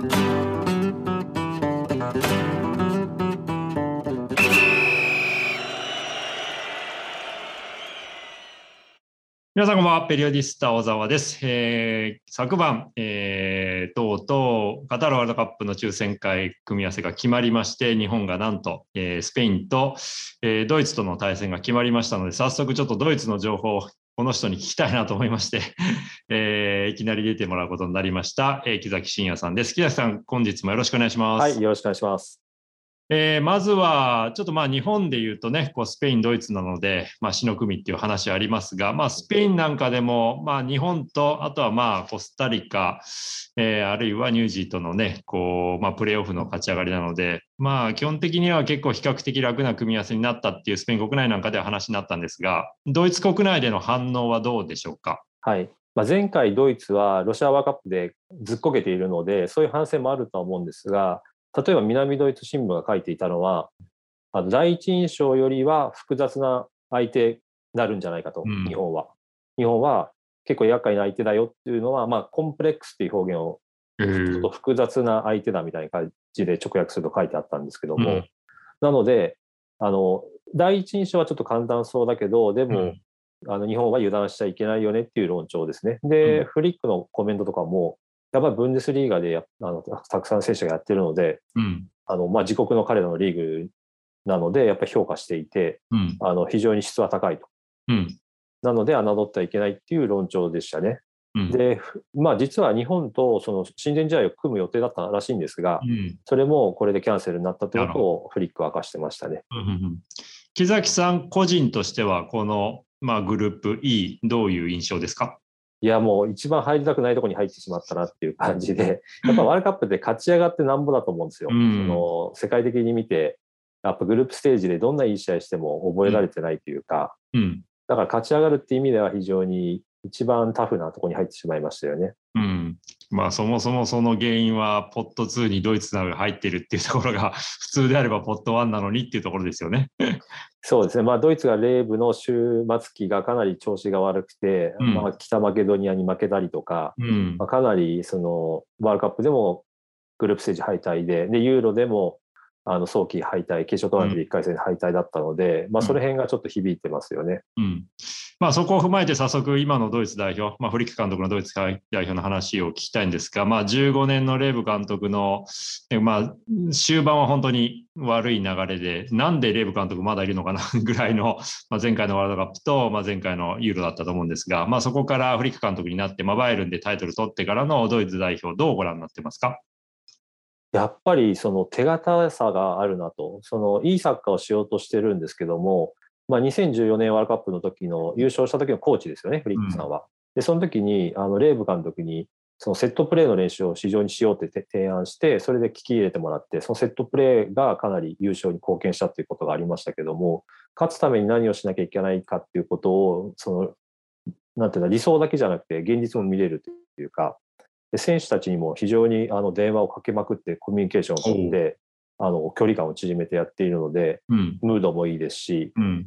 皆さんこんばんは、ペリオディスタ小沢です。えー、昨晩、えー、とうとうカタールワールドカップの抽選会組み合わせが決まりまして、日本がなんと、えー、スペインと、えー、ドイツとの対戦が決まりましたので、早速ちょっとドイツの情報をこの人に聞きたいなと思いまして、えー、いきなり出てもらうことになりました、えー、木崎真也さんです。木崎さん、本日もよろしくお願いします。はい、よろしくお願いします。えー、まずは、ちょっとまあ日本で言うとね、こうスペイン、ドイツなので、まあ、死の組っていう話ありますが、まあ、スペインなんかでも、まあ、日本と、あとはまあコスタリカ、えー、あるいはニュージーとのね、こうまあ、プレーオフの勝ち上がりなので、まあ、基本的には結構比較的楽な組み合わせになったっていうスペイン国内なんかでは話になったんですが、ドイツ国内での反応はどうでしょうか？はいまあ、前回ドイツはロシアワーカップでずっこけているので、そういう反省もあるとは思うんですが、例えば南ドイツ新聞が書いていたのは、あの第一印象よりは複雑な相手になるんじゃないかと、うん、日本は。日本は結構厄介な相手だよっていうのは、まあ、コンプレックスっていう表現を、ちょっと複雑な相手だみたいな感じで直訳すると書いてあったんですけども、うん、なので、あの、第一印象はちょっと簡単そうだけど、でも、うん、あの日本は油断しちゃいけないよねっていう論調ですね。で、フリックのコメントとかも、やっぱりブンデスリーガでやあのたくさん選手がやってるので、うん、あのまあ、自国の彼らのリーグなので、やっぱり評価していて、うん、あの非常に質は高いと。うん、なので、侮ってはいけないっていう論調でしたね。で、まあ、実は日本とその親善試合を組む予定だったらしいんですが、それもこれでキャンセルになったということをフリックは明かしてましたね。木崎さん個人としては、この、まあ、グループ E、どういう印象ですか？いや、もう一番入りたくないところに入ってしまったなっていう感じで、やっぱワールドカップで勝ち上がってなんぼだと思うんですよ。うん、その世界的に見て、やっぱグループステージでどんないい試合しても覚えられてないというか、うん、だから勝ち上がるっていう意味では非常に一番タフなところに入ってしまいましたよね。うん。まあそもそもその原因はポット2にドイツなどが入ってるっていうところが 普通であればポット1なのにっていうところですよね。そうですね。まあドイツがレーブの終末期がかなり調子が悪くて、うん、まあ北マケドニアに負けたりとか、うん、まあ、かなりそのワールドカップでもグループステージ敗退で、で、ユーロでもあの早期敗退、決勝トーナメント1回戦で敗退だったので、うん、まあ、その辺がちょっと響いてますよね。うん、まあ、そこを踏まえて早速、今のドイツ代表、まあ、フリック監督のドイツ代表の話を聞きたいんですが、まあ、15年のレーブ監督の、まあ、終盤は本当に悪い流れで、なんでレーブ監督まだいるのかな ぐらいの、まあ、前回のワールドカップと、まあ、前回のユーロだったと思うんですが、まあ、そこからフリック監督になって、まあ、バイエルンでタイトル取ってからのドイツ代表、どうご覧になってますか？やっぱりその手堅さがあるなと、そのいいサッカーをしようとしてるんですけども、まあ、2014年ワールドカップの時の優勝した時のコーチですよね、フリックさんは。で、その時にあのレーブ監督にそのセットプレーの練習を市場にしようって提案して、それで聞き入れてもらって、そのセットプレーがかなり優勝に貢献したということがありましたけども、勝つために何をしなきゃいけないかっていうことを、その、なんていうの、理想だけじゃなくて現実も見れるというか、で選手たちにも非常にあの電話をかけまくってコミュニケーションを取ってあの距離感を縮めてやっているので、うん、ムードもいいですし、うん、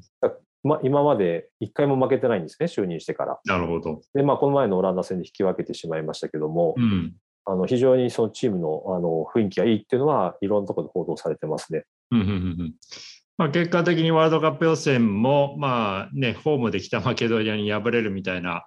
ま、今まで1回も負けてないんですね就任してから。なるほど。で、まあ、この前のオランダ戦で引き分けてしまいましたけども、うん、あの非常にそのチームのあの雰囲気がいいっていうのはいろんなところで報道されてますね。うんうんうんまあ、結果的にワールドカップ予選も、まあね、ホームで北マケドニアに敗れるみたいな、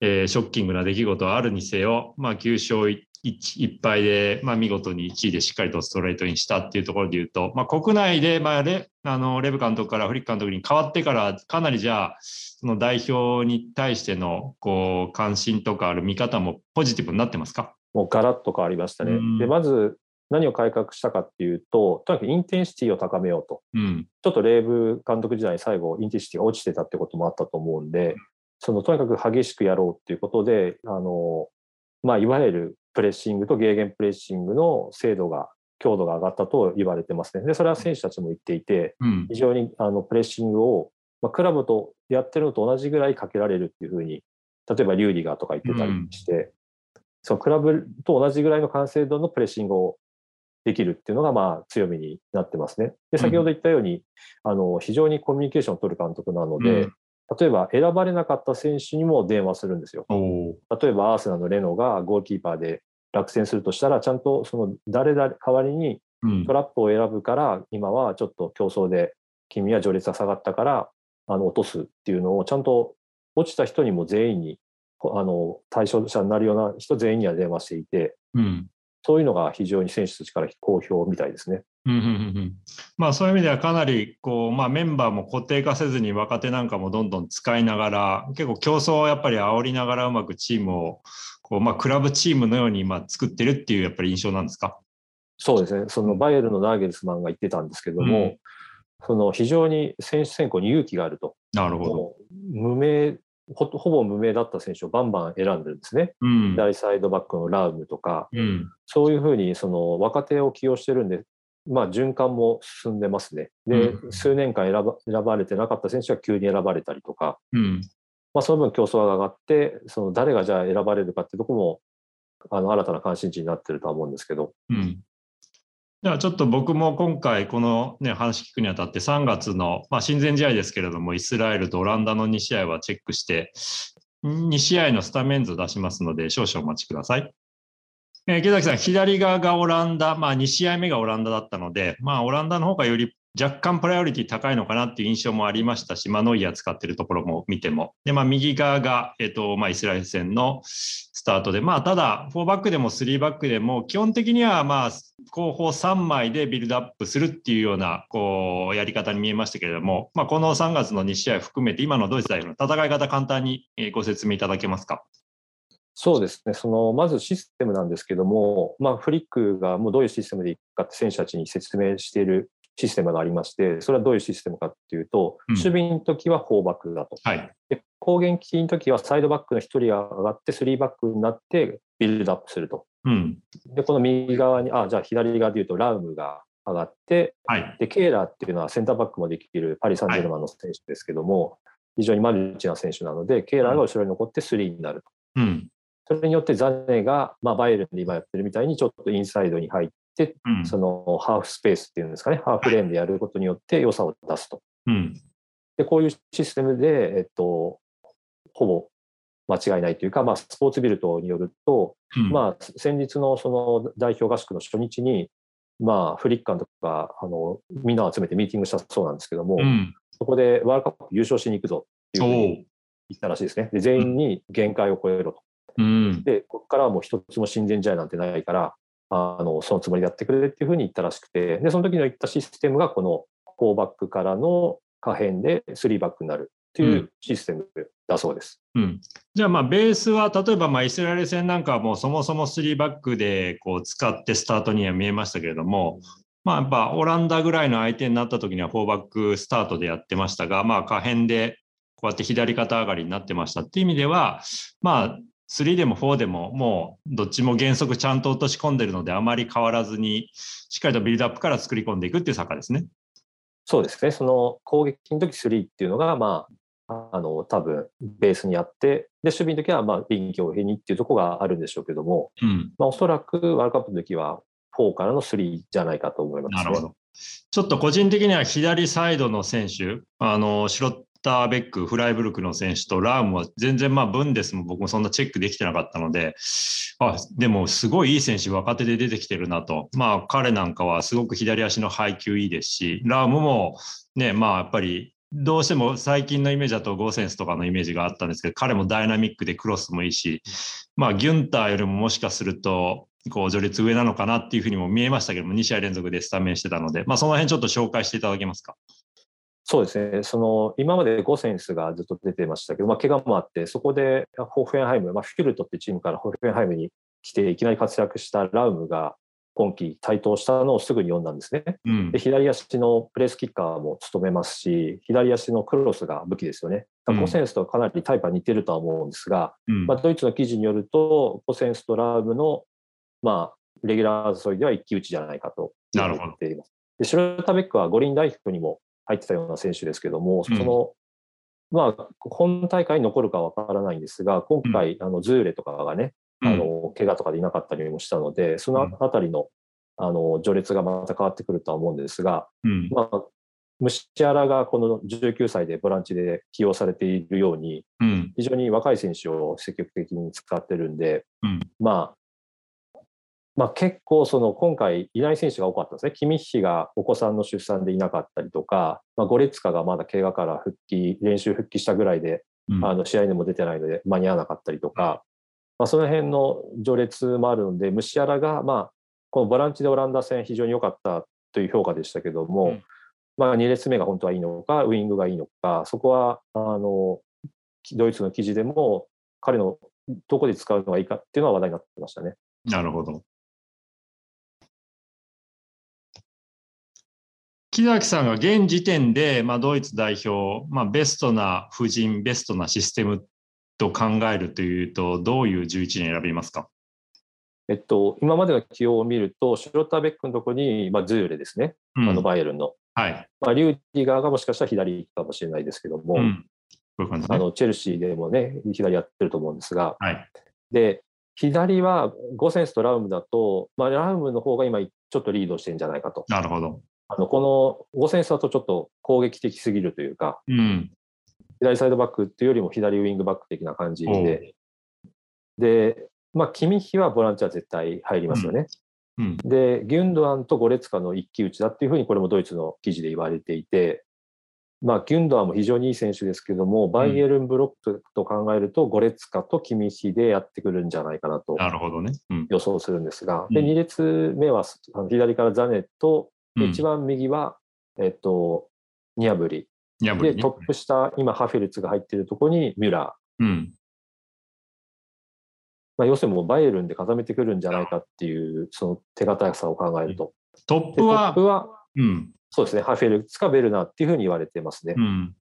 えー、ショッキングな出来事はあるにせよ、まあ、9勝 1, 1敗で、まあ、見事に1位でしっかりとストレートにしたっていうところで言うと、まあ、国内で、まあレ、あのレブ監督からフリック監督に変わってから、かなりじゃあ、その代表に対してのこう関心とかある見方もポジティブになってますか？もうガラッと変わりましたね。でまず何を改革したかっていうと、とにかくインテンシティを高めようと。うん、ちょっとレーブ監督時代に最後、インテンシティが落ちてたってこともあったと思うんで、そのとにかく激しくやろうっていうことで、あの、まあ、いわゆるプレッシングとゲーゲンプレッシングの精度が、強度が上がったと言われてますね。で、それは選手たちも言っていて、うん、非常にあのプレッシングを、まあ、クラブとやってるのと同じぐらいかけられるっていうふうに、例えばリューリガーとか言ってたりして、うん、そのクラブと同じぐらいの完成度のプレッシングをできるっていうのがまあ強みになってますね。で、先ほど言ったように、うん、あの、非常にコミュニケーションを取る監督なので、うん、例えば選ばれなかった選手にも電話するんですよ。例えばアーセナのレノがゴールキーパーで落選するとしたら、ちゃんとその誰々代わりにうん。トラップを選ぶから、今はちょっと競争で君は序列が下がったから、あの落とすっていうのをちゃんと落ちた人にも全員に、こあの対象者になるような人全員には電話していて、うんそういうのが非常に選手たちから好評みたいですね。うんうんうんうんまあそういう意味ではかなりこう、まあ、メンバーも固定化せずに若手なんかもどんどん使いながら結構競争をやっぱり煽りながらうまくチームをこう、まあ、クラブチームのように今作ってるっていうやっぱり印象なんですか？そうですね。そのバイエルンのナーゲルスマンが言ってたんですけども、うんその非常に選手選考に勇気があると。なるほど。無名ほ、ほぼ無名だった選手をバンバン選んでるんですね。うん。左サイドバックのラウムとか、うん。そういうふうにその若手を起用してるんで、まあ、循環も進んでますね。で、うん。数年間選ば選ばれてなかった選手が急に選ばれたりとか、うん。まあ、その分競争が上がって、その誰がじゃあ選ばれるかってとこも、あの新たな関心事になってるとは思うんですけど、ではちょっと僕も今回この、ね、話聞くにあたって3月の、まあ、親善試合ですけれどもイスラエルとオランダの2試合はチェックして2試合のスタメン図を出しますので少々お待ちください。えー池崎さん、左側がオランダ、まあ、2試合目がオランダだったので、まあ、オランダの方がより若干プライオリティ高いのかなっていう印象もありましたし、まあ、ノイアー使ってるところも見ても。で、まあ、右側が、えっ、と、まあ、イスラエル戦のスタートで、まあ、ただ、4バックでも3バックでも、基本的には、まあ、後方3枚でビルドアップするっていうような、こう、やり方に見えましたけれども、まあ、この3月の2試合含めて、今のドイツ代表の戦い方、簡単にご説明いただけますか？そうですね、そのまずシステムなんですけども、まあ、フリックがもうどういうシステムでいくかって選手たちに説明しているシステムがありまして、それはどういうシステムかっていうと、うん守備の時は4バックだと。はい。で攻撃の時はサイドバックの1人が上がって、3バックになってビルドアップすると。うん。で、この右側に、あ、じゃあ左側で言うとラウムが上がって、はい。で、ケーラーっていうのはセンターバックもできるパリ・サンジェルマンの選手ですけども、非常にマルチな選手なので、ケーラーが後ろに残って3になると。うん。それによってザネが、まあ、バイエルンで今やってるみたいにちょっとインサイドに入って、うん。そのハーフスペースっていうんですかね、ハーフレーンでやることによって良さを出すと。うん。で、こういうシステムで、えっと、ほぼ間違いないというか、まあ、スポーツビルトによると、うん。まあ、先日のその代表合宿の初日に、まあ、フリッカンとか、あの、みんなを集めてミーティングしたそうなんですけども、うん。そこでワールドカップ優勝しに行くぞっていうふうに。言ったらしいですね。で、全員に限界を超えろと。うん。で、ここからはもう一つも親善試合なんてないから、あの、そのつもりでやってくれっていうふうに言ったらしくて、で、その時の言ったシステムがこの4バックからの可変で3バックになるっていううシステムだそうです。うん、じゃあ、まあ、ベースは、例えば、まあ、イスラエル戦なんかはもうそもそも3バックでこう使ってスタートには見えましたけれども、まあ、やっぱオランダぐらいの相手になった時には4バックスタートでやってましたが、まあ、可変でこうやって左肩上がりになってましたっていう意味では、まあ、3でも4でももうどっちも原則ちゃんと落とし込んでるのであまり変わらずにしっかりとビルドアップから作り込んでいくっていう坂ですね。そうですね。その攻撃の時3っていうのが、まあ、あの、多分ベースにあって、で、守備の時は、まあ、臨機応変にっていうところがあるんでしょうけども、うん、まあ、おそらくワールドカップの時は4からの3じゃないかと思います、ね。なるほど。ちょっと個人的には左サイドの選手、あのシュロッターベック、フライブルクの選手とラームは全然、まあ、ブンデスも僕もそんなチェックできてなかったので、あでもすごいいい選手、若手で出てきてるなと、まあ、彼なんかはすごく左足の配球いいですし、ラームも、ね、まあ、やっぱりどうしても最近のイメージだとゴーセンスとかのイメージがあったんですけど、彼もダイナミックでクロスもいいし、まあ、ギュンターよりももしかすると、こう序列上なのかなっていうふうにも見えましたけども、2試合連続でスタメンしてたので、まあ、その辺ちょっと紹介していただけますか？そうですね。その、今までゴセンスがずっと出てましたけど、まあ、怪我もあって、そこでホーフェンハイム、まあ、フィルトってチームからホーフェンハイムに来て、いきなり活躍したラウムが今季台頭したのをすぐに読んだんですね。うんで、左足のプレースキッカーも務めますし、左足のクロスが武器ですよね。ゴセンスとかなりタイプは似てるとは思うんですが、うんまあ、ドイツの記事によると、ゴセンスとラウムの、まあ、レギュラー争いでは一騎打ちじゃないかとなるほど言っています。で、シュロタベックは五輪代表にも入ってたような選手ですけども、うん。その、まあ、本大会に残るかわからないんですが、今回、あの、ズーレとかがね、あの、怪我とかでいなかったりもしたので、そのあたりの、あの、序列がまた変わってくるとは思うんですが、うん。まあ、ムシアラがこの19歳でボランチで起用されているように、うん。非常に若い選手を積極的に使ってるんで、うん。まあ、まあ、結構その今回いない選手が多かったですね。キミッヒがお子さんの出産でいなかったりとか、まあ、ゴレツカがまだ怪我から復帰、練習復帰したぐらいで、うん、あの試合にも出てないので間に合わなかったりとか、まあ、その辺の序列もあるので、ムシアラが、まあ、このボランチでオランダ戦非常に良かったという評価でしたけども、うん、まあ、2列目が本当はいいのか、ウイングがいいのか、そこはあのドイツの記事でも彼のどこで使うのがいいかっていうのは話題になってましたね。なるほど。木崎さんが現時点で、まあ、ドイツ代表、まあ、ベストな布陣、ベストなシステムと考えるというと、どういう11人選びますか？えっと、今までの起用を見ると、シュロッターベックのところに、まあ、ズーレですね、うん、あのバイエルンの。はい。まあ、リューディガーがもしかしたら左かもしれないですけども、うん、ううね、あのチェルシーでもね、左やってると思うんですが、はい、で左はゴセンスとラウムだと、まあ、ラウムの方が今、ちょっとリードしてるんじゃないかと。なるほど。あのこの5センスだとちょっと攻撃的すぎるというか、うん、左サイドバックっていうよりも左ウイングバック的な感じで、で、まあ、キミヒはボランチは絶対入りますよね。うん、で、ギュンドアンとゴレツカの一騎打ちだっていうふうにこれもドイツの記事で言われていて、まあ、ギュンドアンも非常にいい選手ですけども、バイエルンブロックと考えると、ゴレツカとキミヒでやってくるんじゃないかなと予想するんですが、で2列目は左からザネとで、一番右は、えっと、ニャブリ。ニャブリ、ね、で、トップ下、今、ハフェルツが入っているところにミュラー。うん。まあ、要するにもうバイエルンで固めてくるんじゃないかっていう、その手堅さを考えると。トップは、トップは、うん、そうですね、ハフェルツかベルナーっていうふうに言われてますね。うん、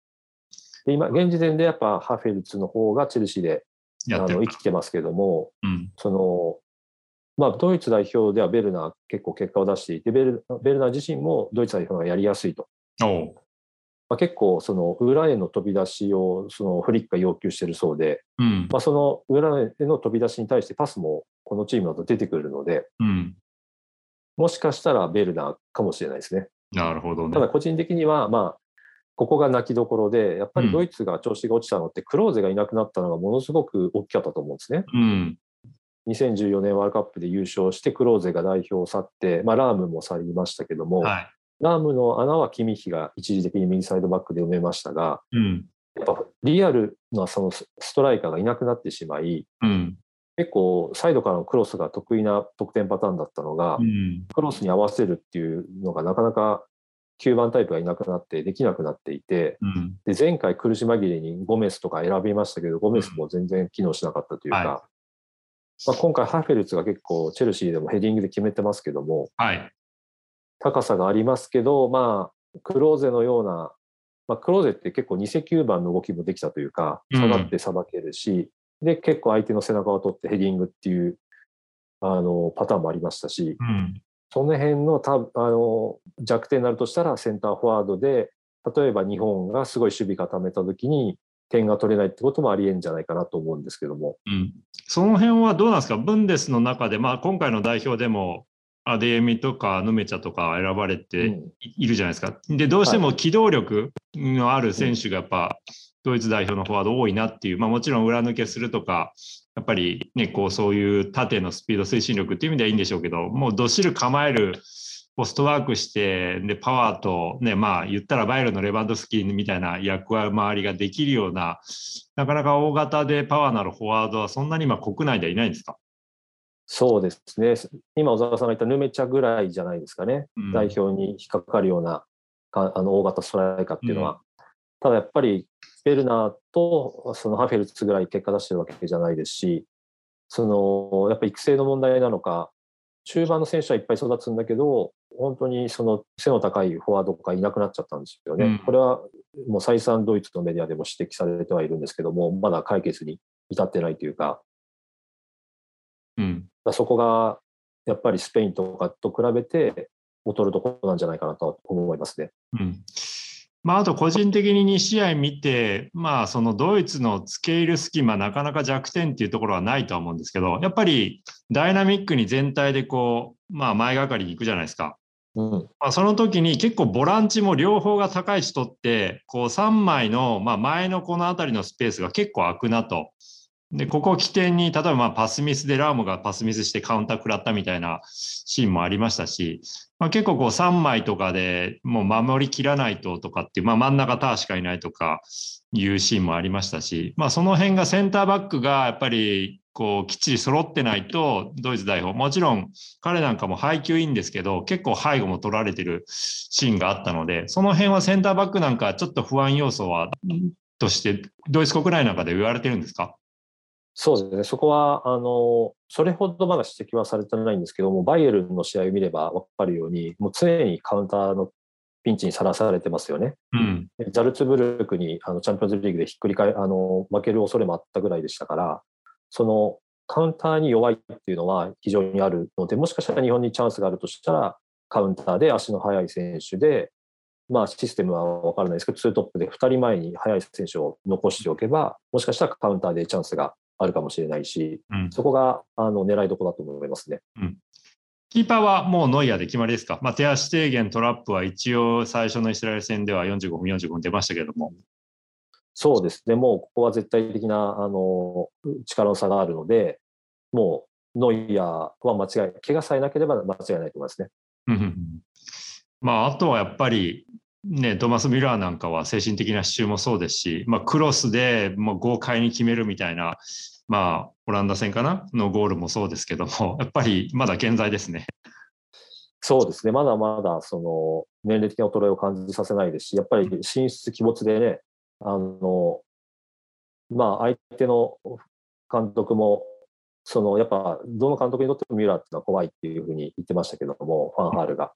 で今、現時点でやっぱハフェルツの方がチェルシーであの生きてますけども、うん、そのまあ、ドイツ代表ではベルナー結構結果を出していてベル、ベルナー自身もドイツ代表がやりやすいと。まあ、結構、その裏への飛び出しをそのフリックが要求しているそうで、うん、まあ、その裏への飛び出しに対してパスもこのチームだと出てくるので、うん、もしかしたらベルナーかもしれないですね。なるほど、ね、ただ個人的には、まあ、ここが泣きどころで、やっぱりドイツが調子が落ちたのって、クローゼがいなくなったのがものすごく大きかったと思うんですね。うん2014年ワールドカップで優勝してクローゼが代表を去って、まあ、ラームも去りましたけども、はい、ラームの穴はキミヒが一時的に右サイドバックで埋めましたが、うん、やっぱリアルなそのストライカーがいなくなってしまい、うん、結構サイドからのクロスが得意な得点パターンだったのが、うん、クロスに合わせるっていうのがなかなか9番タイプがいなくなってできなくなっていて、で前回苦し紛れにゴメスとか選びましたけどゴメスも全然機能しなかったというか、はいまあ、今回ハフェルツが結構チェルシーでもヘディングで決めてますけども、はい、高さがありますけど、まあ、クローゼのような、まあ、クローゼって結構偽9番の動きもできたというか、下がってさばけるし、うん、で、結構相手の背中を取ってヘディングっていうあのパターンもありましたし、うん、その辺のたあの弱点になるとしたらセンターフォワードで、例えば日本がすごい守備固めた時に、点が取れないってこともありえんじゃないかなと思うんですけども。うん、その辺はどうなんですか、ブンデスの中で、まあ、今回の代表でも、アデエミとかヌメチャとか選ばれているじゃないですか。で、どうしても機動力のある選手がやっぱ、ドイツ代表のフォワード多いなっていう、まあ、もちろん裏抜けするとか、やっぱりね、こうそういう縦のスピード、推進力っていう意味ではいいんでしょうけど、もうどっしり構えるポストワークして、で、パワーと、ね、まあ、言ったらバイルのレバンドスキーみたいな役割ができるような、なかなか大型でパワーのあるフォワードはそんなに今国内ではいないんですか？そうですね。今、小沢さんが言ったヌメチャぐらいじゃないですかね。うん、代表に引っかかるようなあの大型ストライカーっていうのは。うん、ただやっぱり、ベルナーとそのハフェルツぐらい結果出してるわけじゃないですし、そのやっぱ育成の問題なのか、中盤の選手はいっぱい育つんだけど、本当にその背の高いフォワードがいなくなっちゃったんですよね。うん、これはもう再三ドイツのメディアでも指摘されてはいるんですけども、まだ解決に至ってないというか、うん、そこがやっぱりスペインとかと比べて劣るところなんじゃないかなと思いますね。うんまあ、あと個人的に2試合見て、まあ、そのドイツの付け入る隙間、なかなか弱点っていうところはないとは思うんですけど、やっぱりダイナミックに全体でこう、まあ、前がかりに行くじゃないですか。うんまあ、その時に結構ボランチも両方が高い人って、こう3枚の、まあ、前のこの辺りのスペースが結構空くなと。で、ここを起点に、例えばまあパスミスでラームがパスミスしてカウンター食らったみたいなシーンもありましたし、まあ、結構こう3枚とかでもう守りきらないととかっていう、まあ、真ん中ターしかいないとかいうシーンもありましたし、まあ、その辺がセンターバックがやっぱりこうきっちり揃ってないとドイツ代表もちろん彼なんかも配球いいんですけど結構背後も取られてるシーンがあったのでその辺はセンターバックなんかちょっと不安要素はとしてドイツ国内なんかで言われてるんですか？そうですね、そこはあのそれほどまだ指摘はされてないんですけども、バイエルンの試合を見れば分かるように、もう常にカウンターのピンチにさらされてますよね。うん、ザルツブルクにあのチャンピオンズリーグでひっくり返あの負ける恐れもあったぐらいでしたから、そのカウンターに弱いっていうのは非常にあるので、もしかしたら日本にチャンスがあるとしたら、カウンターで足の速い選手で、まあ、システムは分からないですけど、ツートップで2人前に速い選手を残しておけば、もしかしたらカウンターでチャンスがあるかもしれないし、うん、そこがあの狙いどころだと思いますね。うんキーパーはもうノイアーで決まりですか、まあ、手足低減トラップは一応最初のイスラエル戦では45分、45分出ましたけれども。そうですね、もうここは絶対的なあの力の差があるので、もうノイアーは間違い、怪我さえなければ間違いないと思いますね。まあ、あとはやっぱり、ね、トマス・ミラーなんかは精神的な支柱もそうですし、まあ、クロスでもう豪快に決めるみたいな、まあ、オランダ戦かな？のゴールもそうですけども、やっぱりまだ健在ですね。そうですね、まだまだその年齢的な衰えを感じさせないですし、やっぱり進出鬼没でね、あのまあ、相手の監督も、そのやっぱどの監督にとってもミュラーっていうのは怖いっていうふうに言ってましたけども、ファンハールが。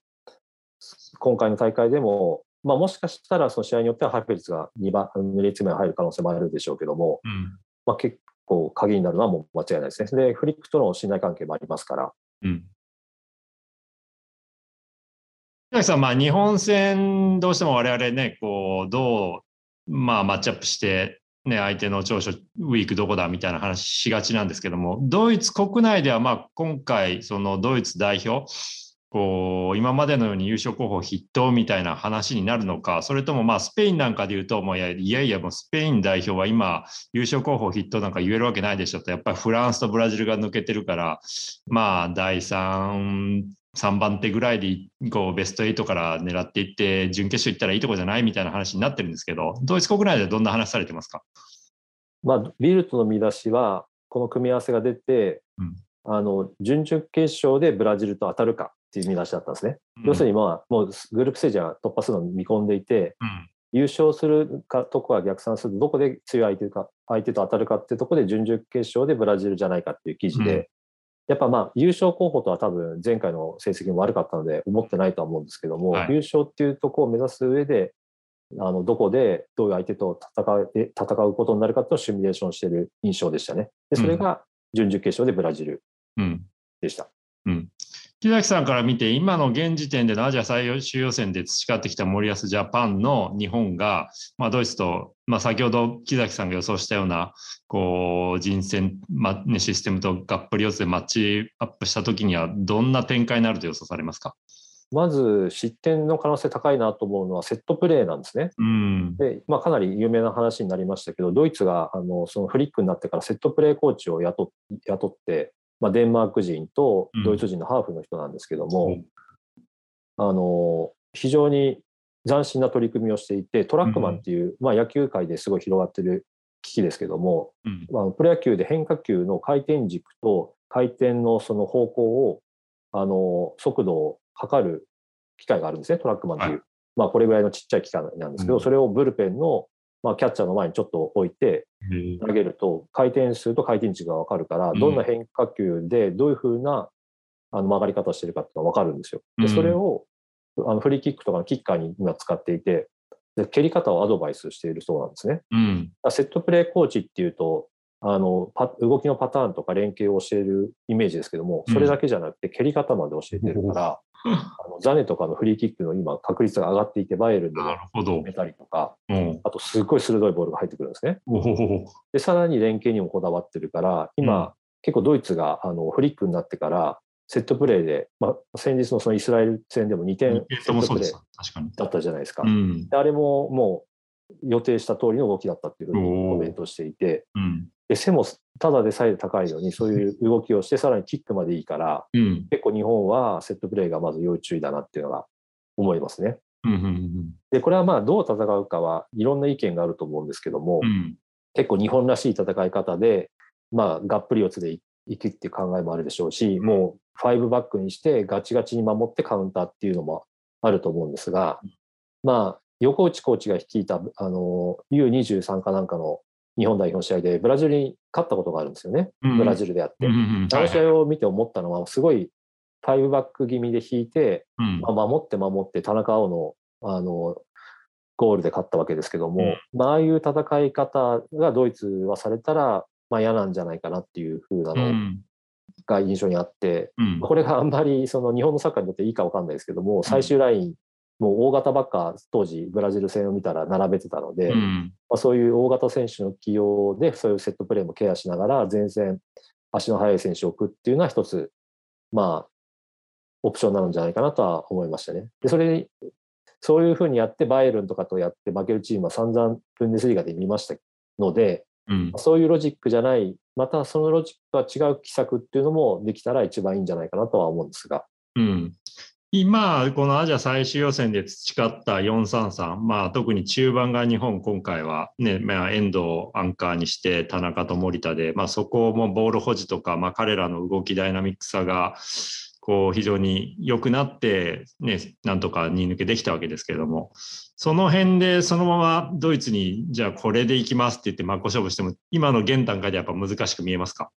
今回の大会でも、まあ、もしかしたらその試合によってはハイペ率が2番、2列目に入る可能性もあるでしょうけども、うん、まあ、結構鍵になるのはもう間違いないですね。で、フリックとの信頼関係もありますから。うんさん、まあ、日本戦、どうしても我々ね、こう、どう、まあ、マッチアップして、ね、相手の長所、ウィークどこだみたいな話しがちなんですけども、ドイツ国内では、まあ、今回、そのドイツ代表、こう今までのように優勝候補筆頭みたいな話になるのか、それともまあスペインなんかで言うと、もういやいやいや、もうスペイン代表は今、優勝候補筆頭なんか言えるわけないでしょと、やっぱりフランスとブラジルが抜けてるから、まあ第3、3番手ぐらいでこうベスト8から狙っていって、準決勝行ったらいいとこじゃないみたいな話になってるんですけど、ドイツ国内でどんな話されてますか、まあ、ビルトの見出しは、この組み合わせが出て、うん、あの準々決勝でブラジルと当たるかっていう見出しだったんですね。うん、要するに、まあ、もうグループステージは突破するのを見込んでいて、うん、優勝するかとこは逆算するどこで強い相手か相手と当たるかっていうところで準々決勝でブラジルじゃないかっていう記事で、うん、やっぱまあ優勝候補とは多分前回の成績も悪かったので思ってないとは思うんですけども、はい、優勝っていうところを目指す上であのどこでどういう相手と戦う戦うことになるかとシミュレーションしている印象でしたね。でそれが準々決勝でブラジルでした。うん、うん木崎さんから見て、今の現時点でのアジア最終予選で培ってきた森保ジャパンの日本が、まあ、ドイツと、まあ、先ほど木崎さんが予想したようなこう人選、まね、システムとがっぷり四つでマッチアップしたときには、どんな展開になると予想されますか？まず失点の可能性高いなと思うのはセットプレーなんですね。うん、でまあ、かなり有名な話になりましたけど、ドイツがあのそのフリックになってからセットプレーコーチを雇雇って、まあ、デンマーク人とドイツ人のハーフの人なんですけども、うん、あの非常に斬新な取り組みをしていてトラックマンっていう、うん、まあ、野球界ですごい広がってる機器ですけども、うん、まあ、プロ野球で変化球の回転軸と回転のその方向をあの速度を測る機械があるんですねトラックマンっていう、はい、まあ、これぐらいのちっちゃい機械なんですけど、それをブルペンのまあ、キャッチャーの前にちょっと置いて投げると回転すると回転値が分かるからどんな変化球でどういうふうなあの曲がり方をしてるかっていうのが分かるんですよ。でそれをあのフリーキックとかのキッカーに今使っていてで蹴り方をアドバイスしているそうなんですね。うん、セットプレーコーチっていうとあの動きのパターンとか連携を教えるイメージですけどもそれだけじゃなくて蹴り方まで教えてるから、あのザネとかのフリーキックの今確率が上がっていてバイエルンで決めたりとか、あとすごい鋭いボールが入ってくるんですね。でさらに連携にもこだわってるから今、うん、結構ドイツがあのフリックになってからセットプレーで、まあ、先日のそのイスラエル戦でも2点セットプレーだったじゃないですか。うん、であれももう予定した通りの動きだったっていうふうにコメントしていて、うん、で背もただでさえ高いのに、そういう動きをして、さらにキックまでいいから、うん。結構日本はセットプレーがまず要注意だなっていうのが思いますね。うん。うん。で、これはまあどう戦うかはいろんな意見があると思うんですけども、うん。結構日本らしい戦い方で、まあ、がっぷり四つでいいくっていう考えもあるでしょうし、もう5バックにしてガチガチに守ってカウンターっていうのもあると思うんですが、まあ、横内コーチが率いた、あの、U23 かなんかの日本代表の試合でブラジルに勝ったことがあるんですよね。うんブラジルであって。あの試合を見て思ったのは、すごい5バック気味で引いて、うんまあ、守って守って田中碧のあのゴールで勝ったわけですけども、うんまあ、ああいう戦い方がドイツはされたら、まあ、嫌なんじゃないかなっていう風なのうん。が印象にあって、うん。これがあんまりその日本のサッカーにとっていいかわかんないですけども、最終ライン、もう大型ばっか当時ブラジル戦を見たら並べてたので、まうん。あ、そういう大型選手の起用でそういうセットプレーもケアしながら前線足の速い選手を置くっていうのは一つまあオプションなのじゃないかなとは思いましたね。でそれそういうふうにやってバイエルンとかとやって負けるチームは散々ブンデスリーガで見ましたのでうん。そういうロジックじゃないまたそのロジックとは違う奇策っていうのもできたら一番いいんじゃないかなとは思うんですが。うん。今、このアジア最終予選で培った433、まあ、特に中盤が日本、今回は、ねまあ、遠藤をアンカーにして、田中と守田で、まあ、そこもボール保持とか、まあ、彼らの動きダイナミックさが、こう非常に良くなって、ね、なんとか2抜けできたわけですけれども、その辺でそのままドイツに、じゃあこれでいきますって言って真っ向勝負しても、今の現段階でやっぱ難しく見えますか？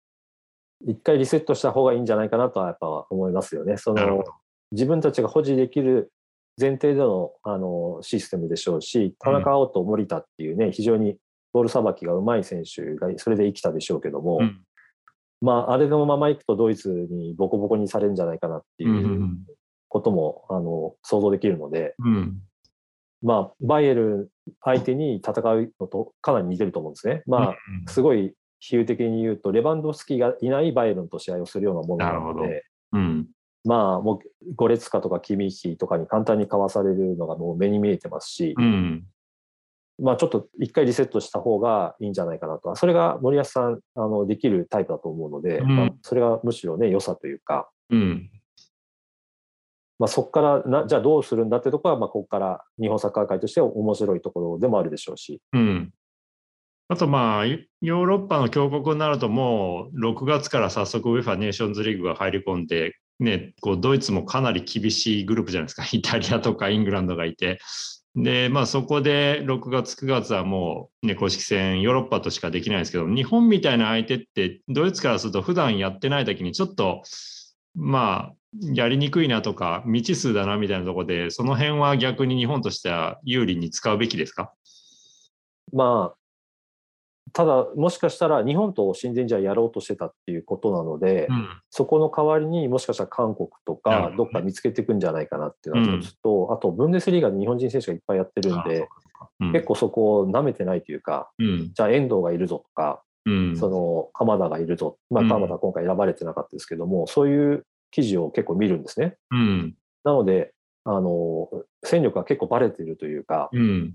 一回リセットした方がいいんじゃないかなとはやっぱ思いますよね。そのなるほど。自分たちが保持できる前提でのあのシステムでしょうし、田中碧と森田っていうね、非常にボールさばきがうまい選手がそれで生きたでしょうけども、うん。まあ、あれのままいくとドイツにボコボコにされるんじゃないかなっていうんことも、あの想像できるので、うん。まあ、バイエルン相手に戦うのとかなり似てると思うんですね。まあ、すごい比喩的に言うと、レバンドフスキがいないバイエルンと試合をするようなものなので、うんまあ、もう、ゴレツカとかキミッヒとかに簡単にかわされるのがもう目に見えてますし、うんまあ、ちょっと一回リセットした方がいいんじゃないかなと。それが森保さん、あの、できるタイプだと思うので、うんまあ、それがむしろね、良さというか、うんまあ、そこからな、じゃあどうするんだってところは、まあ、ここから日本サッカー界としては面白いところでもあるでしょうし、うん。あとまあ、ヨヨーロッパの強国になるともう6月から早速 UEFA ネーションズリーグが入り込んで、ね、こうドイツもかなり厳しいグループじゃないですか。イタリアとかイングランドがいて。で、まあそこで6月、9月はもうね、公式戦ヨーロッパとしかできないですけど、日本みたいな相手ってドイツからすると普段やってない時にちょっと、まあ、やりにくいなとか、未知数だなみたいなところで、その辺は逆に日本としては有利に使うべきですか？まあ、ただ、もしかしたら日本と親善試合やろうとしてたっていうことなので、うん。そこの代わりにもしかしたら韓国とかどっか見つけていくんじゃないかなっていうのが一つと、あとブンデスリーガで日本人選手がいっぱいやってるんで、うん。結構そこを舐めてないというか、うん。じゃあ遠藤がいるぞとか、うん。その鎌田がいるぞ、まあうん。鎌田は今回選ばれてなかったですけども、そういう記事を結構見るんですね。うん。なので、あの、戦力が結構バレてるというか、うん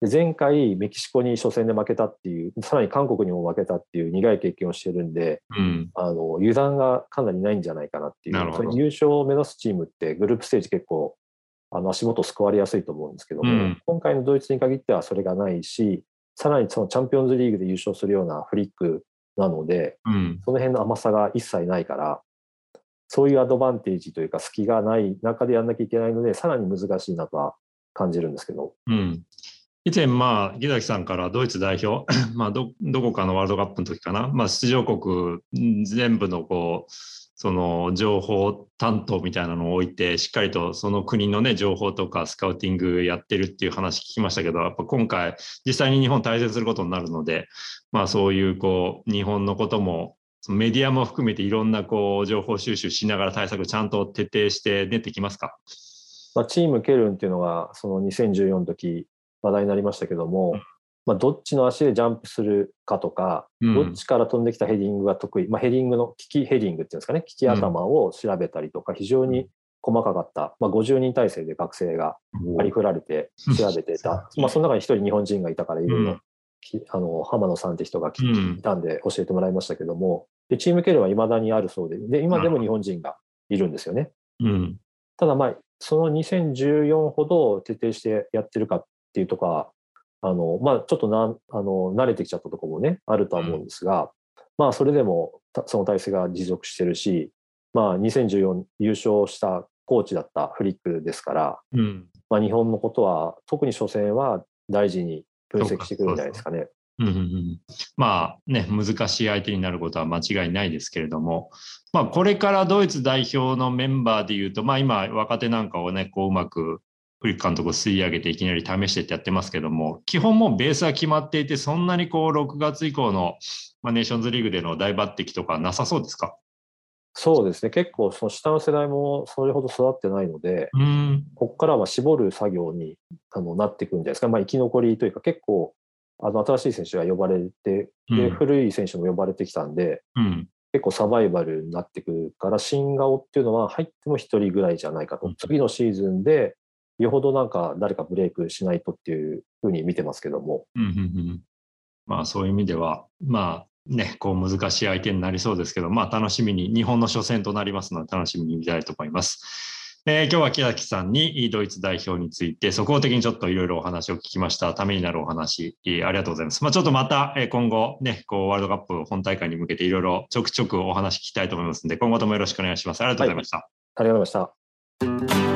で前回メキシコに初戦で負けたっていう、さらに韓国にも負けたっていう苦い経験をしてるんで、うん。あの油断がかなりないんじゃないかなっていう、なるほど。その優勝を目指すチームってグループステージ結構あの足元すくわれやすいと思うんですけども、うん。今回のドイツに限ってはそれがないし、さらにそのチャンピオンズリーグで優勝するようなフリックなので、うん。その辺の甘さが一切ないから、そういうアドバンテージというか隙がない中でやんなきゃいけないので、さらに難しいなとは感じるんですけど。うん以前、まあ、木崎さんからドイツ代表、まあど、どこかのワールドカップの時かな、まあ、出場国全部のこう、その情報担当みたいなのを置いて、しっかりとその国のね、情報とかスカウティングやってるっていう話聞きましたけど、やっぱ今回、実際に日本対戦することになるので、まあそういうこう、日本のことも、メディアも含めていろんなこう、情報収集しながら対策ちゃんと徹底して練ってきますか？まあ、チームケルンっていうのが、その2014の時話題になりましたけども、うん。まあ、どっちの足でジャンプするかとか、うん。どっちから飛んできたヘディングが得意、まあ、ヘディングの利きヘディングっていうんですかね、利き頭を調べたりとか、非常に細かかった、まあ、50人体制で学生が割り振られて調べてた、まあ、その中に一人日本人がいたからいろいろあの浜野さんって人がいたんで教えてもらいましたけども、でチームケルはいまだにあるそうでで、今でも日本人がいるんですよね。うん、ただ、まあ、その2014ほど徹底してやってるかっていうとか、あのまあ、ちょっとなあの慣れてきちゃったところもね、あるとは思うんですが、うん、まあ、それでもその体制が持続してるし、まあ、2014優勝したコーチだったフリックですから、うん、まあ、日本のことは、特に初戦は大事に分析してくるんじゃないですかね。うんうんうん、まあね、難しい相手になることは間違いないですけれども、まあ、これからドイツ代表のメンバーでいうと、まあ、今、若手なんかをね、こううまくフリック監督を吸い上げていきなり試してってやってますけども、基本もベースは決まっていて、そんなにこう6月以降の、まあ、ネーションズリーグでの大抜擢とかなさそうですか？そうですね、結構その下の世代もそれほど育ってないので、うん、ここからは絞る作業にあのなっていくんじゃないですか、まあ、生き残りというか、結構あの新しい選手が呼ばれて、で、うん、古い選手も呼ばれてきたんで、うん、結構サバイバルになってくるから、新顔っていうのは入っても1人ぐらいじゃないかと、次のシーズンで、よほどなんか誰かブレイクしないとっていうふうに見てますけども。うんうんうん、まあそういう意味では、まあね、こう難しい相手になりそうですけど、まあ楽しみに、日本の初戦となりますので楽しみに見たいと思います。えー、今日は木崎さんにドイツ代表について、速報的にちょっといろいろお話を聞きました。ためになるお話、ありがとうございます。まあ、ちょっとまた今後ね、こうワールドカップ本大会に向けていろいろちょくちょくお話聞きたいと思いますので、今後ともよろしくお願いします。ありがとうございました。はい、ありがとうございました。